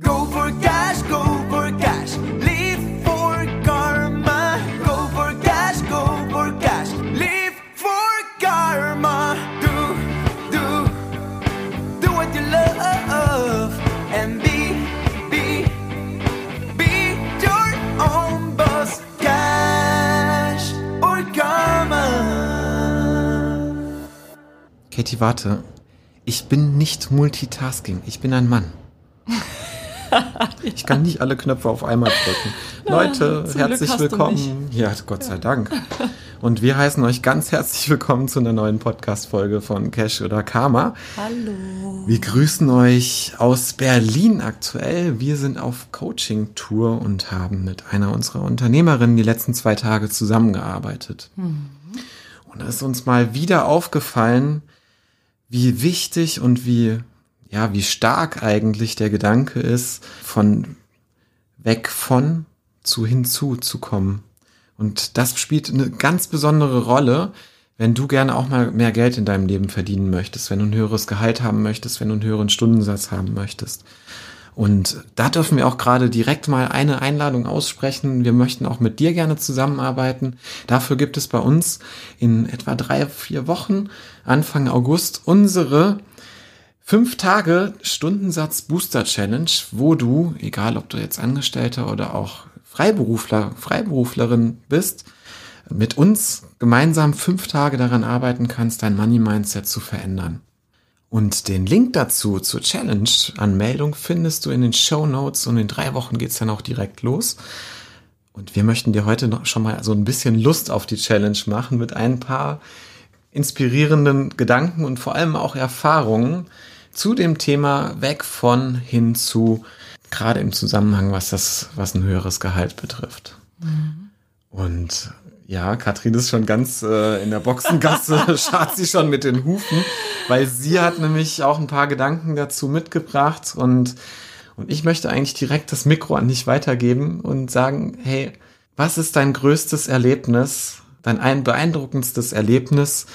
Go for cash, go for cash. Live for karma. Go for cash, go for cash. Live for karma. Do, do, do what you love. And be, be, be your own boss. Cash or karma. Katie, warte. Ich bin nicht Multitasking. Ich bin ein Mann. Ich kann nicht alle Knöpfe auf einmal drücken. Leute, zum herzlich willkommen. Ja, Gott sei Dank. Und wir heißen euch ganz herzlich willkommen zu einer neuen Podcast-Folge von Cash oder Karma. Hallo. Wir grüßen euch aus Berlin aktuell. Wir sind auf Coaching-Tour und haben mit einer unserer Unternehmerinnen die letzten zwei Tage zusammengearbeitet. Und da ist uns mal wieder aufgefallen, wie wichtig und wie, ja, wie stark eigentlich der Gedanke ist, von weg von zu hinzu zu kommen. Und das spielt eine ganz besondere Rolle, wenn du gerne auch mal mehr Geld in deinem Leben verdienen möchtest, wenn du ein höheres Gehalt haben möchtest, wenn du einen höheren Stundensatz haben möchtest. Und da dürfen wir auch gerade direkt mal eine Einladung aussprechen. Wir möchten auch mit dir gerne zusammenarbeiten. Dafür gibt es bei uns in etwa drei, vier Wochen, Anfang August, unsere fünf Tage Stundensatz Booster Challenge, wo du, egal ob du jetzt Angestellter oder auch Freiberufler, Freiberuflerin bist, mit uns gemeinsam fünf Tage daran arbeiten kannst, dein Money Mindset zu verändern. Und den Link dazu zur Challenge Anmeldung findest du in den Show Notes und in drei Wochen geht's dann auch direkt los. Und wir möchten dir heute noch schon mal so ein bisschen Lust auf die Challenge machen mit ein paar inspirierenden Gedanken und vor allem auch Erfahrungen zu dem Thema weg von hin zu, gerade im Zusammenhang, was das, was ein höheres Gehalt betrifft. Und ja, Katrin ist schon ganz äh, in der Boxengasse, schart sie schon mit den Hufen, weil sie hat nämlich auch ein paar Gedanken dazu mitgebracht und, und ich möchte eigentlich direkt das Mikro an dich weitergeben und sagen, hey, was ist dein größtes Erlebnis, dein ein beeindruckendstes Erlebnis,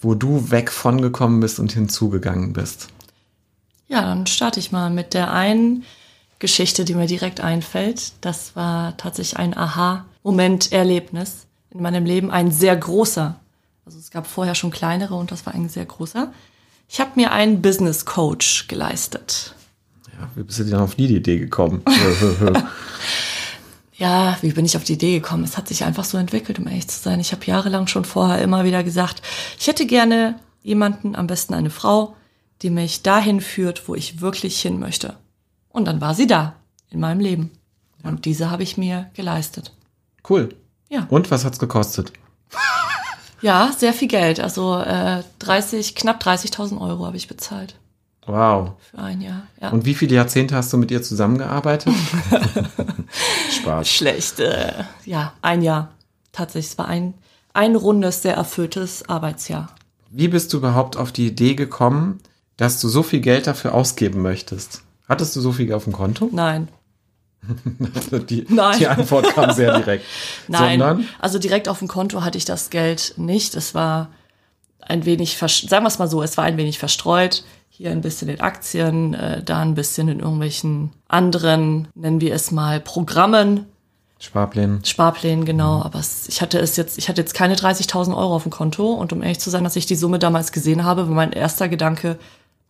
wo du weg von gekommen bist und hinzugegangen bist? Ja, dann starte ich mal mit der einen Geschichte, die mir direkt einfällt. Das war tatsächlich ein Aha-Moment-Erlebnis in meinem Leben, ein sehr großer. Also es gab vorher schon kleinere und das war ein sehr großer. Ich habe mir einen Business Coach geleistet. Ja, wie bist du denn auf die Idee gekommen? Ja, wie bin ich auf die Idee gekommen? Es hat sich einfach so entwickelt, um ehrlich zu sein. Ich habe jahrelang schon vorher immer wieder gesagt, ich hätte gerne jemanden, am besten eine Frau, die mich dahin führt, wo ich wirklich hin möchte. Und dann war sie da, in meinem Leben. Und diese habe ich mir geleistet. cool. Ja. Und was hat's gekostet? Ja, sehr viel Geld. Also äh, 30, knapp 30.000 Euro habe ich bezahlt Wow. für ein Jahr. Ja. Und wie viele Jahrzehnte hast du mit ihr zusammengearbeitet? Spaß. Schlecht. Äh, ja, ein Jahr. Tatsächlich, es war ein, ein rundes, sehr erfülltes Arbeitsjahr. Wie bist du überhaupt auf die Idee gekommen, dass du so viel Geld dafür ausgeben möchtest? Hattest du so viel auf dem Konto? Nein, Die, Nein. die Antwort kam sehr direkt. Nein, Sondern, also direkt auf dem Konto hatte ich das Geld nicht. Es war ein wenig, sagen wir es mal so, es war ein wenig verstreut. Hier ein bisschen in Aktien, äh, da ein bisschen in irgendwelchen anderen, nennen wir es mal, Programmen, Sparplänen. Sparplänen, genau. Aber es, ich hatte es jetzt, ich hatte jetzt keine 30.000 Euro auf dem Konto. Und um ehrlich zu sein, als ich die Summe damals gesehen habe, war mein erster Gedanke,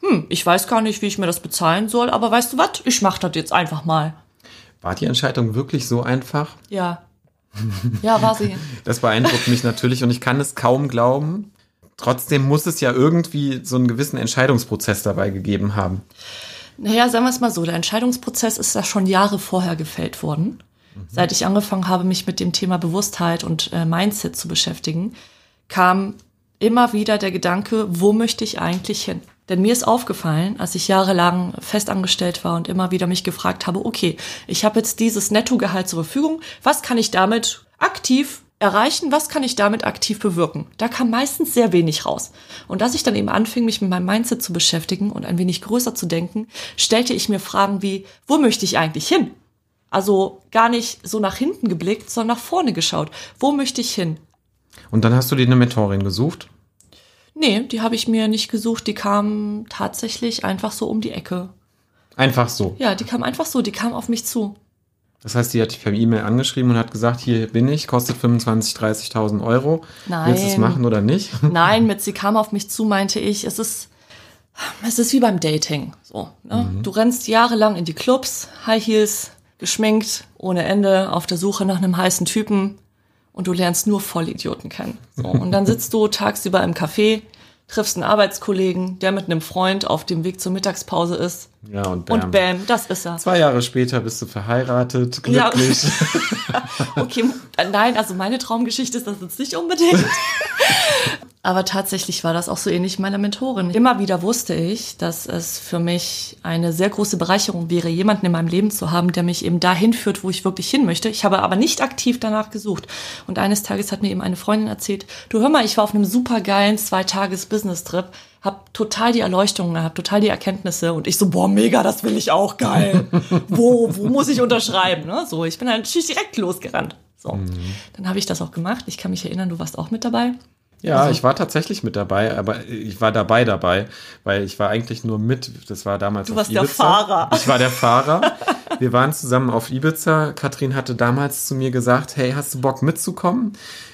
hm, ich weiß gar nicht, wie ich mir das bezahlen soll, aber weißt du was? Ich mach das jetzt einfach mal. War die Entscheidung wirklich so einfach? Ja. Ja, war sie. Das beeindruckt mich natürlich und ich kann es kaum glauben. Trotzdem muss es ja irgendwie so einen gewissen Entscheidungsprozess dabei gegeben haben. Naja, sagen wir es mal so, der Entscheidungsprozess ist da schon Jahre vorher gefällt worden. Seit ich angefangen habe, mich mit dem Thema Bewusstheit und äh, Mindset zu beschäftigen, kam immer wieder der Gedanke, wo möchte ich eigentlich hin? Denn mir ist aufgefallen, als ich jahrelang festangestellt war und immer wieder mich gefragt habe, okay, ich habe jetzt dieses Nettogehalt zur Verfügung, was kann ich damit aktiv erreichen, was kann ich damit aktiv bewirken? Da kam meistens sehr wenig raus. Und als ich dann eben anfing, mich mit meinem Mindset zu beschäftigen und ein wenig größer zu denken, stellte ich mir Fragen wie, wo möchte ich eigentlich hin? Also gar nicht so nach hinten geblickt, sondern nach vorne geschaut. Wo möchte ich hin? Und dann hast du dir eine Mentorin gesucht. Nee, die habe ich mir nicht gesucht, die kam tatsächlich einfach so um die Ecke. Einfach so. Ja, die kam einfach so, die kam auf mich zu. Das heißt, die hat dich per E-Mail angeschrieben und hat gesagt, hier bin ich, kostet 25.000, 30.000 Euro. Nein. Willst du es machen oder nicht? Nein, mit sie kam auf mich zu, meinte ich, es ist, es ist wie beim Dating. So, ne? Du rennst jahrelang in die Clubs, High Heels, geschminkt, ohne Ende, auf der Suche nach einem heißen Typen und du lernst nur Vollidioten kennen. So, und dann sitzt du tagsüber im Café, triffst einen Arbeitskollegen, der mit einem Freund auf dem Weg zur Mittagspause ist. Ja, und bam. Und bam, das ist er. Zwei Jahre später bist du verheiratet, Ja. glücklich. Okay, äh, nein, also meine Traumgeschichte ist das jetzt nicht unbedingt. Aber tatsächlich war das auch so ähnlich meiner Mentorin. Immer wieder wusste ich, dass es für mich eine sehr große Bereicherung wäre, jemanden in meinem Leben zu haben, der mich eben dahin führt, wo ich wirklich hin möchte. Ich habe aber nicht aktiv danach gesucht. Und eines Tages hat mir eben eine Freundin erzählt, du hör mal, ich war auf einem supergeilen Zwei-Tages-Business-Trip, hab total die Erleuchtung gehabt, total die Erkenntnisse und ich so, boah, mega, das will ich auch, geil. wo, wo muss ich unterschreiben? Ne? So, ich bin dann natürlich direkt losgerannt. So, dann habe ich das auch gemacht. Ich kann mich erinnern, du warst auch mit dabei. Ja, Also- ich war tatsächlich mit dabei, aber ich war dabei dabei, weil ich war eigentlich nur mit. Das war damals Du auf warst der Ibiza. Fahrer. Ich war der Fahrer. Wir waren zusammen auf Ibiza. Katrin hatte damals zu mir gesagt, hey, hast du Bock mitzukommen?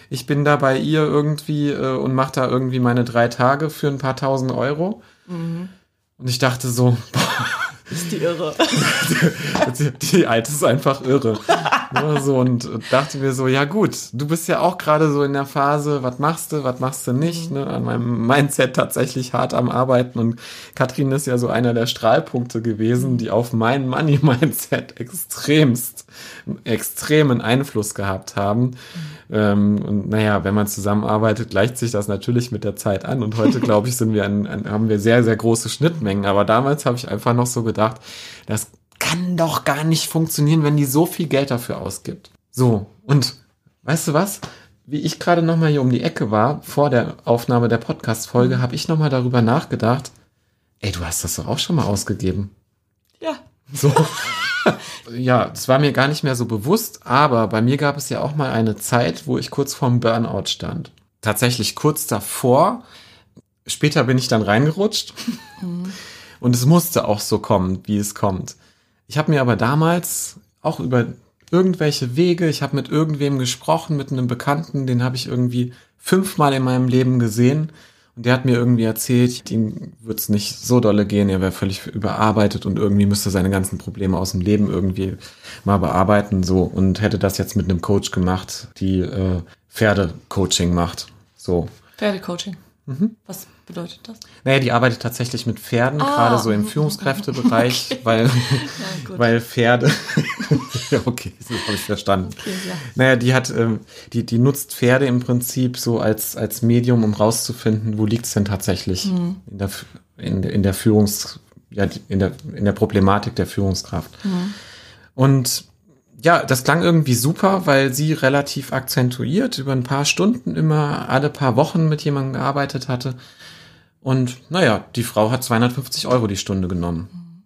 Ich bin da bei ihr irgendwie äh, und mache da irgendwie meine drei Tage für ein paar tausend Euro. Mhm. Und ich dachte so, boah, Ist die irre. die, die Alte ist einfach irre. Ja, so, und dachte mir so, ja gut, du bist ja auch gerade so in der Phase, was machst du, was machst du nicht, ne? an meinem Mindset tatsächlich hart am Arbeiten und Katrin ist ja so einer der Strahlpunkte gewesen, die auf mein Money-Mindset extremst, extremen Einfluss gehabt haben. Ähm, und naja, wenn man zusammenarbeitet, gleicht sich das natürlich mit der Zeit an. Und heute, glaube ich, sind wir an, an, haben wir sehr, sehr große Schnittmengen. Aber damals habe ich einfach noch so gedacht, das kann doch gar nicht funktionieren, wenn die so viel Geld dafür ausgibt. So, und weißt du was? Wie ich gerade noch mal hier um die Ecke war, vor der Aufnahme der Podcast-Folge, habe ich noch mal darüber nachgedacht, ey, du hast das doch auch schon mal ausgegeben. Ja. So. ja, das war mir gar nicht mehr so bewusst, aber bei mir gab es ja auch mal eine Zeit, wo ich kurz vorm Burnout stand. Tatsächlich kurz davor. Später bin ich dann reingerutscht. Und es musste auch so kommen, wie es kommt. Ich habe mir aber damals auch über irgendwelche Wege, ich habe mit irgendwem gesprochen, mit einem Bekannten, den habe ich irgendwie fünfmal in meinem Leben gesehen. Und der hat mir irgendwie erzählt, ihm würde es nicht so dolle gehen, er wäre völlig überarbeitet und irgendwie müsste seine ganzen Probleme aus dem Leben irgendwie mal bearbeiten, so und hätte das jetzt mit einem Coach gemacht, die äh, Pferdecoaching macht. So. Pferdecoaching. Mhm. Was bedeutet das? Naja, die arbeitet tatsächlich mit Pferden, Ah. gerade so im Führungskräftebereich, weil, gut. weil Pferde. ja, okay, das habe ich verstanden. Okay, ja. Naja, die hat, ähm, die, die nutzt Pferde im Prinzip so als, als Medium, um rauszufinden, wo liegt's denn tatsächlich Mhm. in, der, in, der- in der Führungs, ja, in der, in der Problematik der Führungskraft. Mhm. Und ja, das klang irgendwie super, weil sie relativ akzentuiert über ein paar Stunden immer alle paar Wochen mit jemandem gearbeitet hatte. Und naja, die Frau hat 250 Euro die Stunde genommen.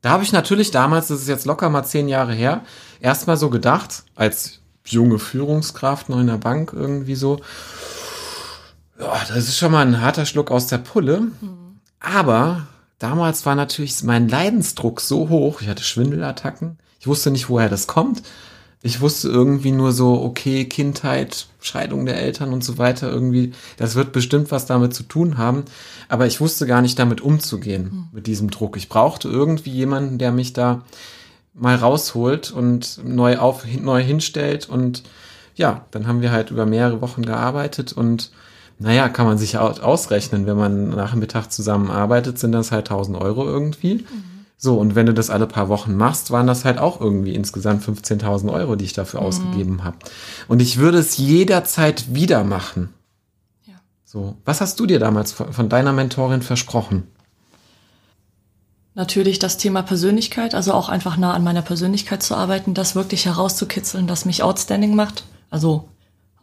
Da habe ich natürlich damals, das ist jetzt locker mal zehn Jahre her, erstmal so gedacht, als junge Führungskraft noch in der Bank irgendwie so, ja, das ist schon mal ein harter Schluck aus der Pulle. Aber damals war natürlich mein Leidensdruck so hoch, ich hatte Schwindelattacken, ich wusste nicht, woher das kommt. Ich wusste irgendwie nur so, okay, Kindheit, Scheidung der Eltern und so weiter, irgendwie, das wird bestimmt was damit zu tun haben. Aber ich wusste gar nicht damit umzugehen, mit diesem Druck. Ich brauchte irgendwie jemanden, der mich da mal rausholt und neu auf, neu hinstellt. Und ja, dann haben wir halt über mehrere Wochen gearbeitet und naja, kann man sich au- ausrechnen, wenn man Nachmittag zusammenarbeitet, sind das halt 1000 Euro irgendwie. So, und wenn du das alle paar Wochen machst, waren das halt auch irgendwie insgesamt 15.000 Euro, die ich dafür ausgegeben habe. Und ich würde es jederzeit wieder machen. Ja. So, was hast du dir damals von, deiner Mentorin versprochen? Natürlich das Thema Persönlichkeit, also auch einfach nah an meiner Persönlichkeit zu arbeiten, das wirklich herauszukitzeln, das mich outstanding macht. Also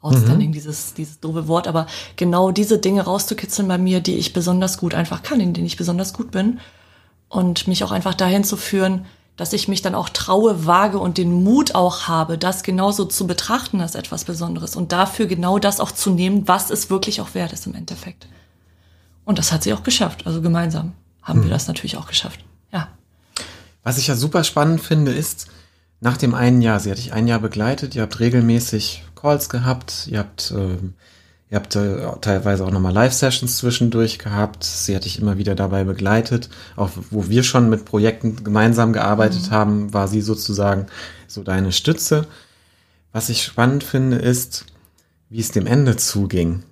outstanding, dieses, dieses doofe Wort, aber genau diese Dinge rauszukitzeln bei mir, die ich besonders gut einfach kann, in denen ich besonders gut bin. Und mich auch einfach dahin zu führen, dass ich mich dann auch traue, wage und den Mut auch habe, das genauso zu betrachten als etwas Besonderes und dafür genau das auch zu nehmen, was es wirklich auch wert ist im Endeffekt. Und das hat sie auch geschafft. Also gemeinsam haben wir das natürlich auch geschafft. Ja. Was ich ja super spannend finde, ist, nach dem einen Jahr, sie hat dich ein Jahr begleitet, ihr habt regelmäßig Calls gehabt, ihr habt, äh, ihr habt äh, teilweise auch nochmal Live-Sessions zwischendurch gehabt, sie hat dich immer wieder dabei begleitet, auch wo wir schon mit Projekten gemeinsam gearbeitet mhm. haben, war sie sozusagen so deine Stütze. Was ich spannend finde, ist, wie es dem Ende zuging,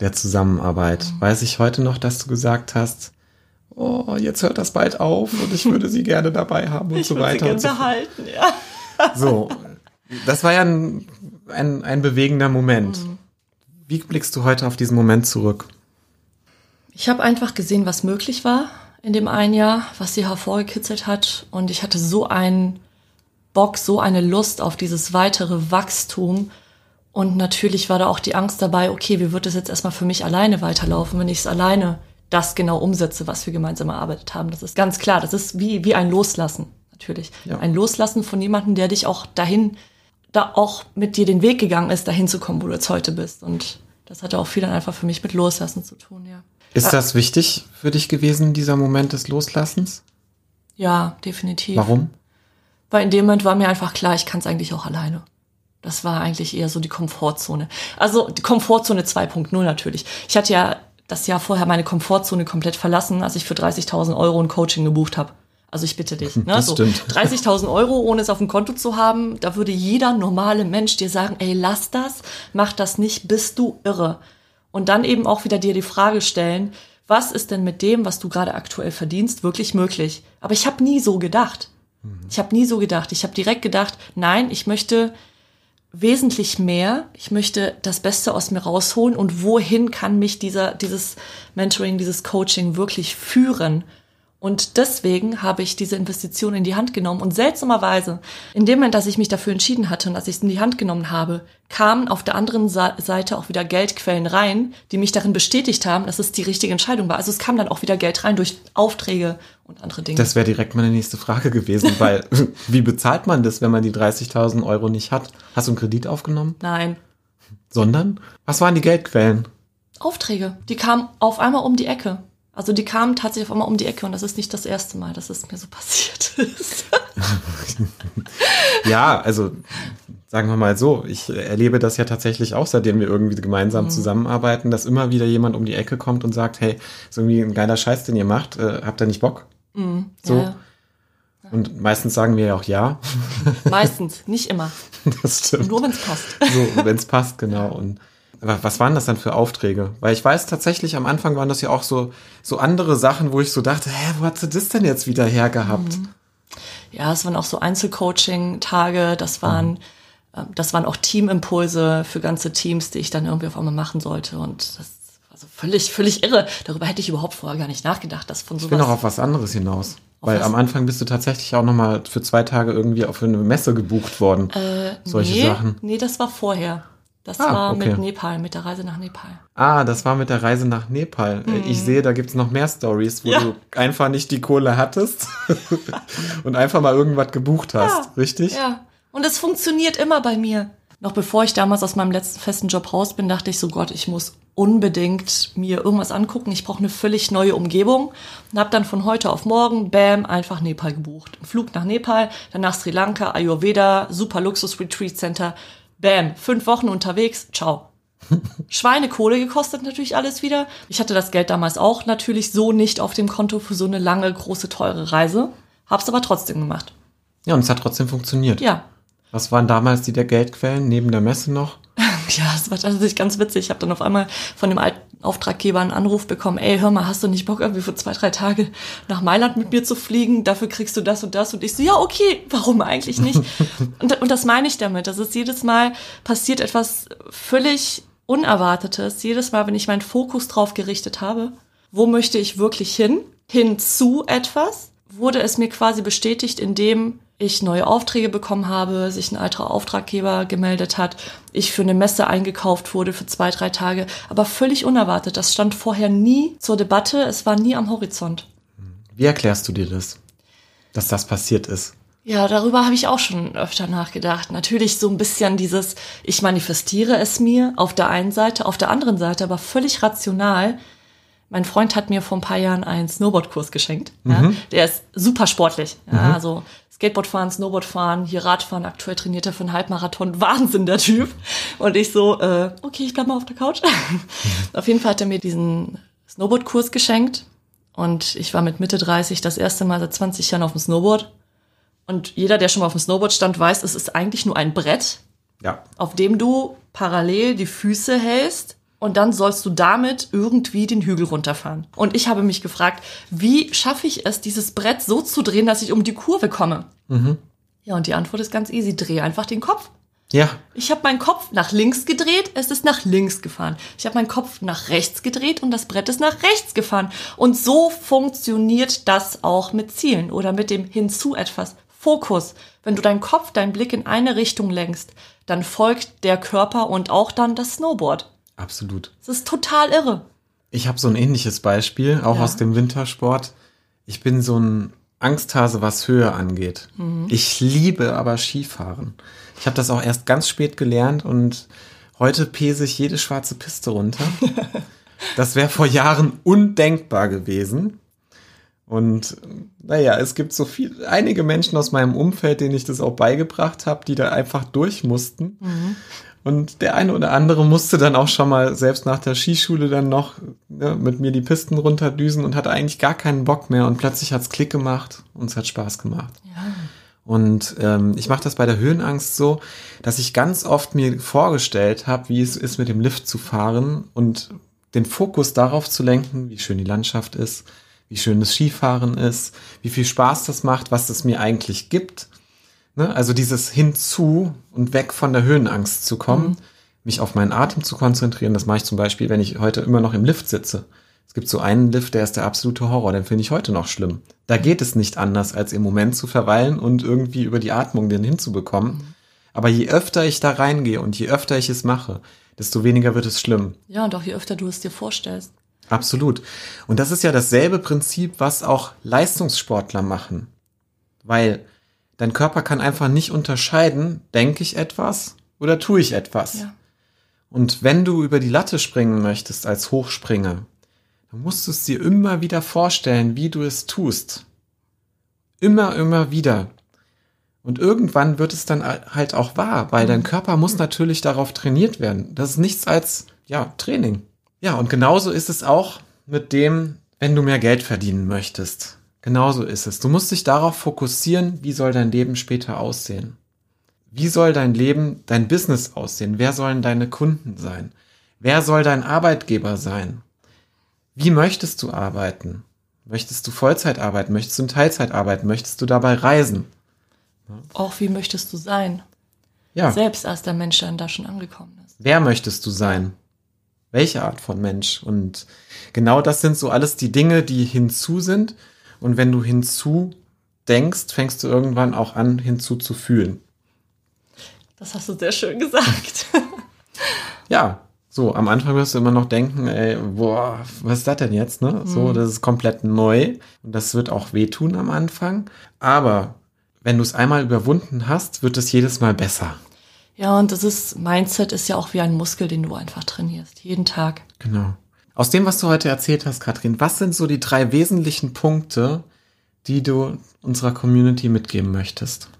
der Zusammenarbeit. Mhm. Weiß ich heute noch, dass du gesagt hast, oh, jetzt hört das bald auf und ich würde sie gerne dabei haben und ich so weiter. Sie gerne behalten, ja. So, das war ja ein, ein, ein bewegender Moment. Mhm. Wie blickst du heute auf diesen Moment zurück? Ich habe einfach gesehen, was möglich war in dem einen Jahr, was sie hervorgekitzelt hat. Und ich hatte so einen Bock, so eine Lust auf dieses weitere Wachstum. Und natürlich war da auch die Angst dabei, okay, wie wird es jetzt erstmal für mich alleine weiterlaufen, wenn ich es alleine das genau umsetze, was wir gemeinsam erarbeitet haben. Das ist ganz klar. Das ist wie, wie ein Loslassen, natürlich. Ja. Ein Loslassen von jemandem, der dich auch dahin, da auch mit dir den Weg gegangen ist, dahin zu kommen, wo du jetzt heute bist. Und das hatte auch viel dann einfach für mich mit Loslassen zu tun, ja. Ist das wichtig für dich gewesen, dieser Moment des Loslassens? Ja, definitiv. Warum? Weil in dem Moment war mir einfach klar, ich kann es eigentlich auch alleine. Das war eigentlich eher so die Komfortzone. Also die Komfortzone 2.0 natürlich. Ich hatte ja das Jahr vorher meine Komfortzone komplett verlassen, als ich für 30.000 Euro ein Coaching gebucht habe. Also ich bitte dich. Ne? So 30.000 Euro, ohne es auf dem Konto zu haben, da würde jeder normale Mensch dir sagen, ey, lass das, mach das nicht, bist du irre. Und dann eben auch wieder dir die Frage stellen, was ist denn mit dem, was du gerade aktuell verdienst, wirklich möglich? Aber ich habe nie so gedacht. Ich habe nie so gedacht. Ich habe direkt gedacht, nein, ich möchte wesentlich mehr. Ich möchte das Beste aus mir rausholen und wohin kann mich dieser, dieses Mentoring, dieses Coaching wirklich führen? Und deswegen habe ich diese Investition in die Hand genommen. Und seltsamerweise, in dem Moment, dass ich mich dafür entschieden hatte und dass ich es in die Hand genommen habe, kamen auf der anderen Seite auch wieder Geldquellen rein, die mich darin bestätigt haben, dass es die richtige Entscheidung war. Also es kam dann auch wieder Geld rein durch Aufträge und andere Dinge. Das wäre direkt meine nächste Frage gewesen, weil wie bezahlt man das, wenn man die 30.000 Euro nicht hat? Hast du einen Kredit aufgenommen? Nein. Sondern? Was waren die Geldquellen? Aufträge. Die kamen auf einmal um die Ecke. Also die kamen tatsächlich auf einmal um die Ecke und das ist nicht das erste Mal, dass es mir so passiert ist. ja, also sagen wir mal so, ich erlebe das ja tatsächlich auch, seitdem wir irgendwie gemeinsam mhm. zusammenarbeiten, dass immer wieder jemand um die Ecke kommt und sagt, hey, ist irgendwie ein geiler Scheiß, den ihr macht, äh, habt ihr nicht Bock? Mhm. So. Ja. Und meistens sagen wir ja auch ja. Meistens, nicht immer. Das stimmt. Nur wenn es passt. So, wenn es passt, genau. Und was waren das dann für Aufträge? Weil ich weiß tatsächlich, am Anfang waren das ja auch so, so andere Sachen, wo ich so dachte, hä, wo hat sie das denn jetzt wieder hergehabt? Mhm. Ja, es waren auch so Einzelcoaching-Tage, das waren, mhm. das waren auch Teamimpulse für ganze Teams, die ich dann irgendwie auf einmal machen sollte. Und das war so völlig, völlig irre. Darüber hätte ich überhaupt vorher gar nicht nachgedacht, dass von sowas. Ich bin noch auf was anderes hinaus. Weil was? am Anfang bist du tatsächlich auch nochmal für zwei Tage irgendwie auf eine Messe gebucht worden. Äh, Solche nee, Sachen. Nee, das war vorher. Das ah, war okay. mit Nepal, mit der Reise nach Nepal. Ah, das war mit der Reise nach Nepal. Mhm. Ich sehe, da gibt's noch mehr Stories, wo ja. du einfach nicht die Kohle hattest und einfach mal irgendwas gebucht hast, ja. richtig? Ja. Und es funktioniert immer bei mir. Noch bevor ich damals aus meinem letzten festen Job raus bin, dachte ich so, Gott, ich muss unbedingt mir irgendwas angucken. Ich brauche eine völlig neue Umgebung und habe dann von heute auf morgen, bam, einfach Nepal gebucht. Ein Flug nach Nepal, danach Sri Lanka, Ayurveda, super Luxus Retreat Center, Bam, fünf Wochen unterwegs, ciao. Schweinekohle gekostet natürlich alles wieder. Ich hatte das Geld damals auch natürlich so nicht auf dem Konto für so eine lange, große, teure Reise. Hab's aber trotzdem gemacht. Ja, und es hat trotzdem funktioniert. Ja. Was waren damals die der Geldquellen neben der Messe noch? ja, es war tatsächlich ganz witzig. Ich habe dann auf einmal von dem alten Auftraggeber einen Anruf bekommen, ey, hör mal, hast du nicht Bock, irgendwie für zwei, drei Tage nach Mailand mit mir zu fliegen? Dafür kriegst du das und das. Und ich so, ja, okay, warum eigentlich nicht? und, und das meine ich damit. Das ist jedes Mal passiert etwas völlig Unerwartetes. Jedes Mal, wenn ich meinen Fokus drauf gerichtet habe, wo möchte ich wirklich hin? Hin zu etwas, wurde es mir quasi bestätigt, indem ich neue Aufträge bekommen habe, sich ein alter Auftraggeber gemeldet hat, ich für eine Messe eingekauft wurde für zwei, drei Tage, aber völlig unerwartet. Das stand vorher nie zur Debatte, es war nie am Horizont. Wie erklärst du dir das, dass das passiert ist? Ja, darüber habe ich auch schon öfter nachgedacht. Natürlich so ein bisschen dieses, ich manifestiere es mir auf der einen Seite, auf der anderen Seite aber völlig rational Mein Freund hat mir vor ein paar Jahren einen Snowboardkurs geschenkt. Ja. Der ist super sportlich. Ja, Also Skateboard fahren, Snowboard fahren, hier Radfahren, aktuell trainiert er für einen Halbmarathon. Wahnsinn, der Typ. Und ich so, äh, okay, ich bleib mal auf der Couch. auf jeden Fall hat er mir diesen Snowboardkurs geschenkt. Und ich war mit Mitte 30 das erste Mal seit 20 Jahren auf dem Snowboard. Und jeder, der schon mal auf dem Snowboard stand, weiß, es ist eigentlich nur ein Brett, Ja. auf dem du parallel die Füße hältst und dann sollst du damit irgendwie den Hügel runterfahren. Und ich habe mich gefragt, wie schaffe ich es, dieses Brett so zu drehen, dass ich um die Kurve komme? Ja, und die Antwort ist ganz easy. Dreh einfach den Kopf. Ja. Ich habe meinen Kopf nach links gedreht, es ist nach links gefahren. Ich habe meinen Kopf nach rechts gedreht und das Brett ist nach rechts gefahren. Und so funktioniert das auch mit Zielen oder mit dem hinzu etwas. Fokus. Wenn du deinen Kopf, deinen Blick in eine Richtung lenkst, dann folgt der Körper und auch dann das Snowboard. Absolut. Das ist total irre. Ich habe so ein ähnliches Beispiel, auch Ja. aus dem Wintersport. Ich bin so ein Angsthase, was Höhe angeht. Ich liebe aber Skifahren. Ich habe das auch erst ganz spät gelernt und heute pese ich jede schwarze Piste runter. das wäre vor Jahren undenkbar gewesen. Und naja, es gibt so viel, einige Menschen aus meinem Umfeld, denen ich das auch beigebracht habe, die da einfach durch mussten. Und der eine oder andere musste dann auch schon mal selbst nach der Skischule dann noch ne, mit mir die Pisten runterdüsen und hatte eigentlich gar keinen Bock mehr. Und plötzlich hat's Klick gemacht und es hat Spaß gemacht. Und ähm, ich mache das bei der Höhenangst so, dass ich ganz oft mir vorgestellt habe, wie es ist, mit dem Lift zu fahren und den Fokus darauf zu lenken, wie schön die Landschaft ist, wie schön das Skifahren ist, wie viel Spaß das macht, was es mir eigentlich gibt. Ne? Also dieses hinzu und weg von der Höhenangst zu kommen, mich auf meinen Atem zu konzentrieren. Das mache ich zum Beispiel, wenn ich heute immer noch im Lift sitze. Es gibt so einen Lift, der ist der absolute Horror, den finde ich heute noch schlimm. Da geht es nicht anders, als im Moment zu verweilen und irgendwie über die Atmung den hinzubekommen. Aber je öfter ich da reingehe und je öfter ich es mache, desto weniger wird es schlimm. Ja, und auch je öfter du es dir vorstellst. Absolut. Und das ist ja dasselbe Prinzip, was auch Leistungssportler machen. Weil dein Körper kann einfach nicht unterscheiden, denke ich etwas oder tue ich etwas. Ja. Und wenn du über die Latte springen möchtest als Hochspringer, dann musst du es dir immer wieder vorstellen, wie du es tust. Immer, immer wieder. Und irgendwann wird es dann halt auch wahr, weil dein Körper muss natürlich darauf trainiert werden. Das ist nichts als, ja, Training. Ja, und genauso ist es auch mit dem, wenn du mehr Geld verdienen möchtest. Genauso ist es. Du musst dich darauf fokussieren, wie soll dein Leben später aussehen. Wie soll dein Leben, dein Business aussehen? Wer sollen deine Kunden sein? Wer soll dein Arbeitgeber sein? Wie möchtest du arbeiten? Möchtest du Vollzeit arbeiten? Möchtest du in Teilzeit arbeiten? Möchtest du dabei reisen? Auch wie möchtest du sein? Ja. Selbst als der Mensch dann da schon angekommen ist. Wer möchtest du sein? Welche Art von Mensch? Und genau das sind so alles die Dinge, die hinzu sind. Und wenn du hinzu denkst, fängst du irgendwann auch an, hinzu zu fühlen. Das hast du sehr schön gesagt. Ja, so, am Anfang wirst du immer noch denken, ey, boah, was ist das denn jetzt, ne? So, das ist komplett neu und das wird auch wehtun am Anfang. Aber wenn du es einmal überwunden hast, wird es jedes Mal besser. ja, und das ist, Mindset ist ja auch wie ein Muskel, den du einfach trainierst. Jeden Tag. Genau. Aus dem, was du heute erzählt hast, Katrin, was sind so die drei wesentlichen Punkte, die du unserer Community mitgeben möchtest?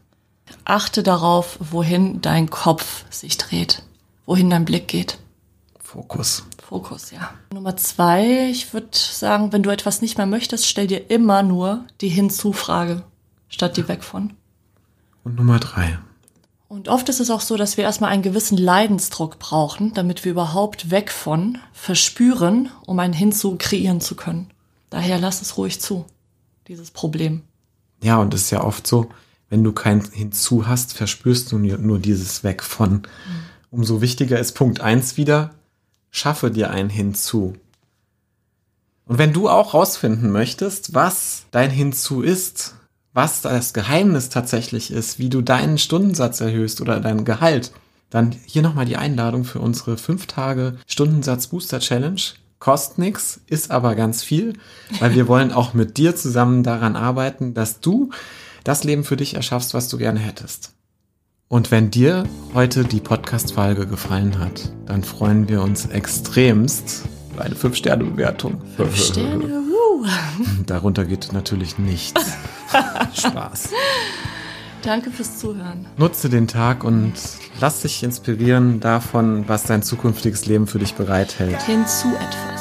Achte darauf, wohin dein Kopf sich dreht. Wohin dein Blick geht. Fokus. Fokus, ja. Nummer zwei, ich würde sagen, wenn du etwas nicht mehr möchtest, stell dir immer nur die Hinzufrage, statt die weg von. Und Nummer drei. Und oft ist es auch so, dass wir erstmal einen gewissen Leidensdruck brauchen, damit wir überhaupt weg von verspüren, um ein Hinzu kreieren zu können. Daher lass es ruhig zu, dieses Problem. Ja, und es ist ja oft so, wenn du kein Hinzu hast, verspürst du nur, dieses Weg von. Umso wichtiger ist Punkt eins wieder, schaffe dir ein Hinzu. Und wenn du auch rausfinden möchtest, was dein Hinzu ist, was das Geheimnis tatsächlich ist, wie du deinen Stundensatz erhöhst oder dein Gehalt, dann hier nochmal die Einladung für unsere 5 Tage Stundensatz Booster Challenge. Kostet nix, ist aber ganz viel, weil wir wollen auch mit dir zusammen daran arbeiten, dass du das Leben für dich erschaffst, was du gerne hättest. Und wenn dir heute die Podcast-Folge gefallen hat, dann freuen wir uns extremst, Eine 5-Sterne-Bewertung. Sterne, uh. Darunter geht natürlich nichts. Spaß. Danke fürs Zuhören. Nutze den Tag und lass dich inspirieren davon, was dein zukünftiges Leben für dich bereithält. Hinzu etwas.